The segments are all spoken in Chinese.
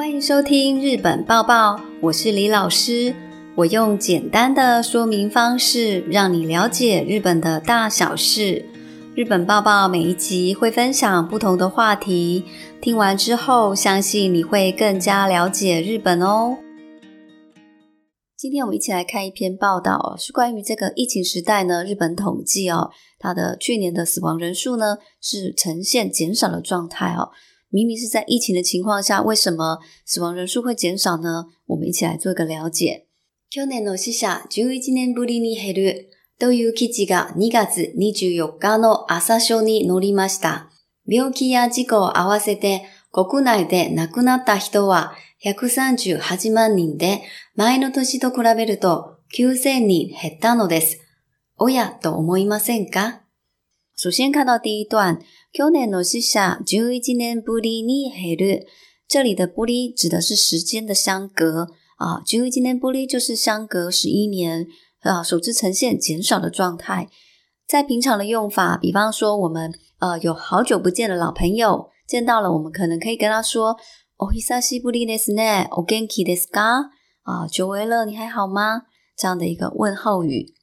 欢迎收听《日本报报》，我是李老师。我用简单的说明方式，让你了解日本的大小事。《日本报报》每一集会分享不同的话题，听完之后，相信你会更加了解日本哦。今天我们一起来看一篇报道，是关于这个疫情时代呢。日本统计哦，它的去年的死亡人数呢，是呈现减少的状态哦。明明是在疫情的情况下，为什么死亡人数会减少呢？我们一起来做个了解。去年の死者11年ぶりに減るという記事が2月24日の朝書に載りました。病気や事故を合わせて国内で亡くなった人は138万人で前の年と比べると9000人減ったのです。おやと思いませんか首先看到第一段，去年の夏、十一年ぶりに会る。这里的“ぶり”指的是时间的相隔啊，十一年“ぶり”就是相隔十一年啊，首次呈现减少的状态。在平常的用法，比方说我们呃有好久不见的老朋友见到了，我们可能可以跟他说，お久しぶりですね、お元気ですか？啊，久违了，你还好吗？这样的一个问候语。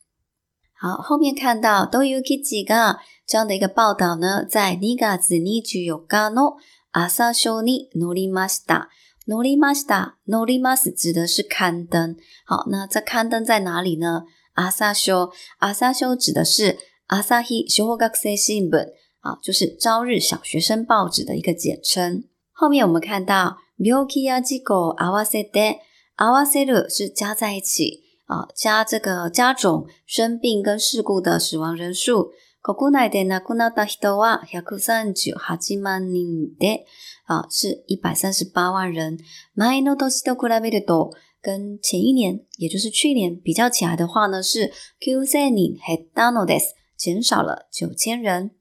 好，后面看到都 i 几个这样的一个报道呢，在尼加子尼具有加诺阿萨 n 尼努力马西达努力马西达努力马斯指的是刊登。好，那这刊登在哪里呢？阿萨修阿萨修指的是阿萨希修 i 各 b 新 n 啊，就是朝日小学生报纸的一个简称。后面我们看到ミュー a ア機構 e わせ a 合わせる是在一起。啊，加这个加种生病跟事故的死亡人数，コグナで亡くなった人は百三十九万人で，啊，是一百三十八万人。前の年ト比べると、跟前一年，也就是去年比较起来的话呢，是九千人。ヘダノデス，减少了九千人。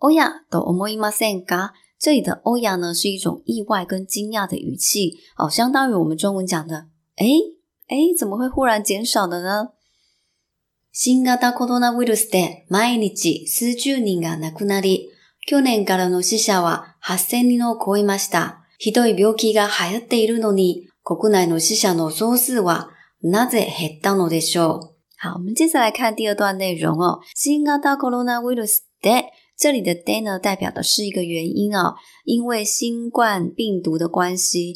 オヤ、ドオモイマセか，这里的オヤ呢是一种意外跟惊讶的语气，哦，相当于我们中文讲的，哎。哎，怎么会忽然减少的呢？新コロナウイルスで毎日数十人が亡くなり、去年からの死者は8000人を超えました。ひどい病気が流行っているのに、国内の死者の総数はなぜ減ったのでしょう？好，我们接来看第二段内容哦。新ウイルスで、这里的呢代表的是一个原因啊，因为新冠病毒的关系。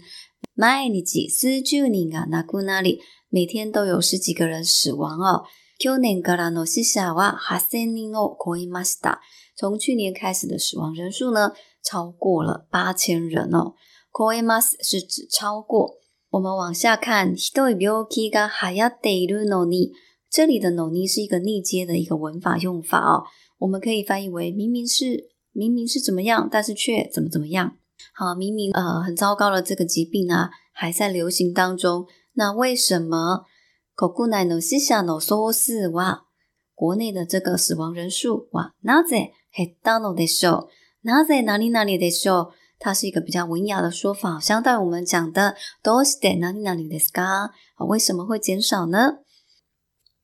毎日数十人が亡くなり，每天都有十几个人死亡哦。去年からの死者は八千人のこえました。从去年开始的死亡人数呢，超过了八千人哦。えます是指超过。我们往下看，病気がるのに，这里的のに是一个逆接的一个文法用法哦。我们可以翻译为明明是明明是怎么样，但是却怎么怎么样。好，明明呃很糟糕的这个疾病呢、啊，还在流行当中，那为什么国内の死者の総数は国内的这个死亡人数はなぜ減ったのでしょう？なぜ何々でしょう？它是一个比较文雅的说法，相当于我们讲的どうして何々ですか？好，为什么会减少呢？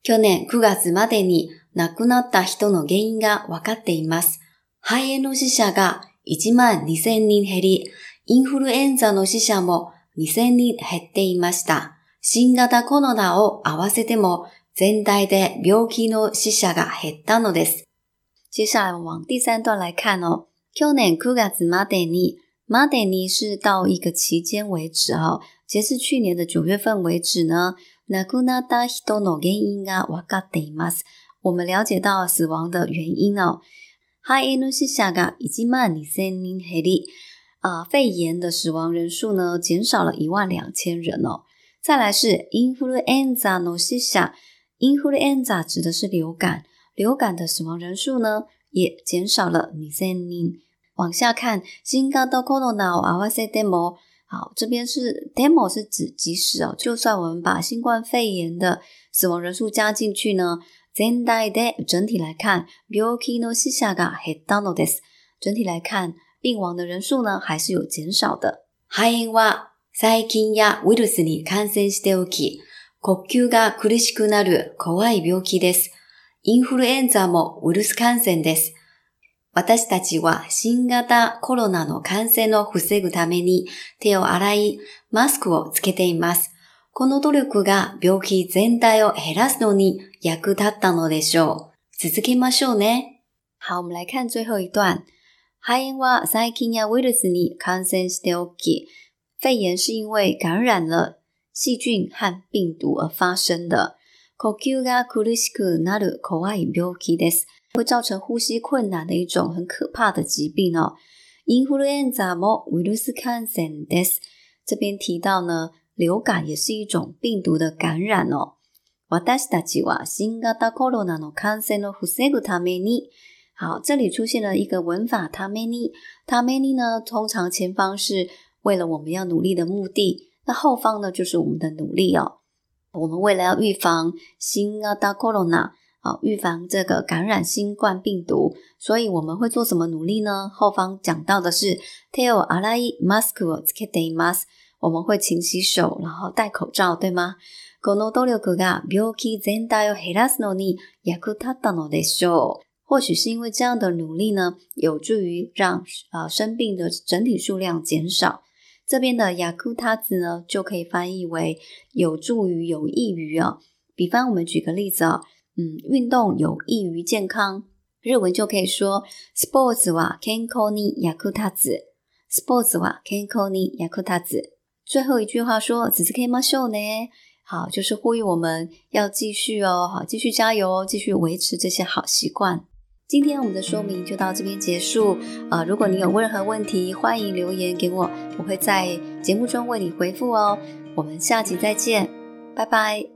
去年9月までに亡くなった人の原因が分かっています。肺炎の死者が1万2000人減り、インフルエンザの死者も2000人減っていました。新型コロナを合わせても全体で病気の死者が減ったのです。接下来往第三段来看哦。去年9月までに、までに是到一个期间为止哦。截至去年的9月份为止呢，亡くなった人の原因がわかっています。我们了解到死亡的原因哦。Hi, NOSISAGA 已经慢你森宁黑利啊，肺炎的死亡人数呢减少了一万两千人哦。再来是 INFLUENZA n o s i s a a i n f l u e n z a 指的是流感，流感的死亡人数呢也减少了你森宁。往下看，新冠到 corona，阿瓦塞 demo，好，这边是 demo 是指即使哦，就算我们把新冠肺炎的死亡人数加进去呢。全体で整体来看、病気の死者が減ったのです。整体来看、病亡の人数呢还是有减少的。肺炎は細菌やウイルスに感染しておき、呼吸が苦しくなる怖い病気です。インフルエンザもウイルス感染です。私たちは新型コロナの感染を防ぐために手を洗い、マスクをつけています。この努力が病気全体を減らすのに役立ったのでしょう。続けましょうね。好、我们来看最後一段。肺炎は細菌やウイルスに感染しておき、肺炎是因为感染了细菌和病毒而发生的。呼吸が苦しくなる怖い病気です。会造成呼吸困難的一种很可怕的疾病哦。インフルエンザもウイルス感染です。这边提到呢，流感也是一种病毒的感染哦。私たちは新型コロナの感染の防ぐために，好，这里出现了一个文法。ために，ために呢，通常前方是为了我们要努力的目的，那后方呢就是我们的努力哦。我们为了要预防新型コロナ好，预防这个感染新冠病毒，所以我们会做什么努力呢？后方讲到的是，テオアライマスクをつけています。我们会勤洗手，然后戴口罩，对吗？この努力が病気全体を減らすのに役立ったのでしょう。或许是因为这样的努力呢，有助于让呃生病的整体数量减少。这边的役立った呢，就可以翻译为有助于、有益于啊。比方，我们举个例子啊，嗯，运动有益于健康，日文就可以说スポーツは健康に役 n つ。o n i y a k u t a 立つ。最后一句话说：“只是 Can Show 呢？好，就是呼吁我们要继续哦，好，继续加油哦，继续维持这些好习惯。今天我们的说明就到这边结束啊！如果你有任何问题，欢迎留言给我，我会在节目中为你回复哦。我们下集再见，拜拜。”